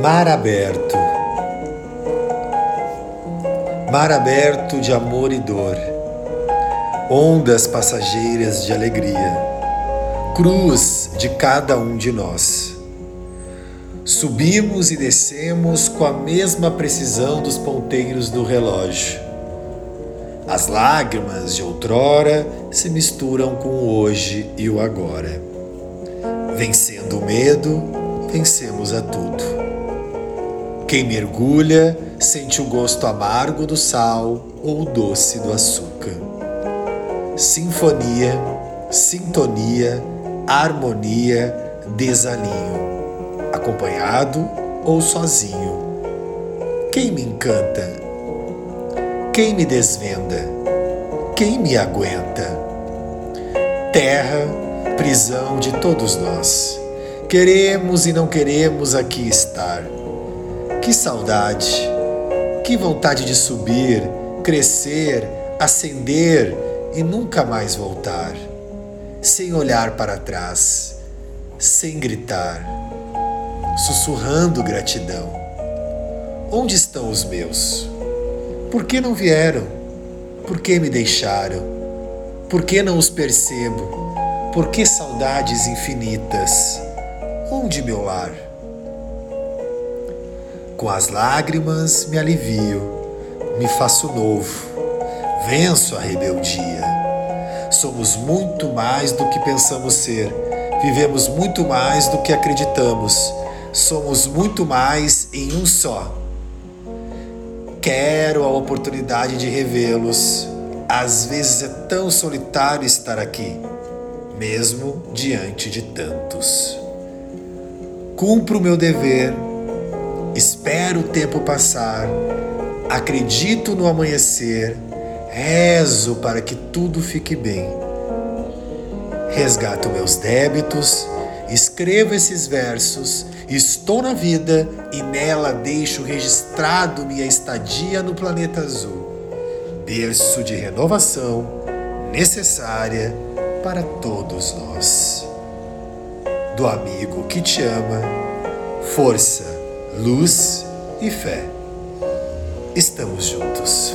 Mar aberto. Mar aberto de amor e dor. Ondas passageiras de alegria. Cruz de cada um de nós. Subimos e descemos com a mesma precisão dos ponteiros do relógio. As lágrimas de outrora se misturam com o hoje e o agora. Vencendo o medo, vencemos a tudo. Quem mergulha sente o gosto amargo do sal ou doce do açúcar. Sinfonia, sintonia, harmonia, desalinho. Acompanhado ou sozinho. Quem me encanta? Quem me desvenda? Quem me aguenta? Terra, prisão de todos nós. Queremos e não queremos aqui estar que saudade, que vontade de subir, crescer, ascender e nunca mais voltar, sem olhar para trás, sem gritar, sussurrando gratidão. Onde estão os meus? Por que não vieram? Por que me deixaram? Por que não os percebo? Por que saudades infinitas? Onde meu lar? Com as lágrimas me alivio, me faço novo, venço a rebeldia. Somos muito mais do que pensamos ser, vivemos muito mais do que acreditamos, somos muito mais em um só. Quero a oportunidade de revê-los. Às vezes é tão solitário estar aqui, mesmo diante de tantos. Cumpro o meu dever espero o tempo passar, acredito no amanhecer, rezo para que tudo fique bem. Resgato meus débitos, escrevo esses versos, estou na vida e nela deixo registrado minha estadia no planeta azul, berço de renovação necessária para todos nós. Do amigo que te ama, força luz e fé. Estamos juntos.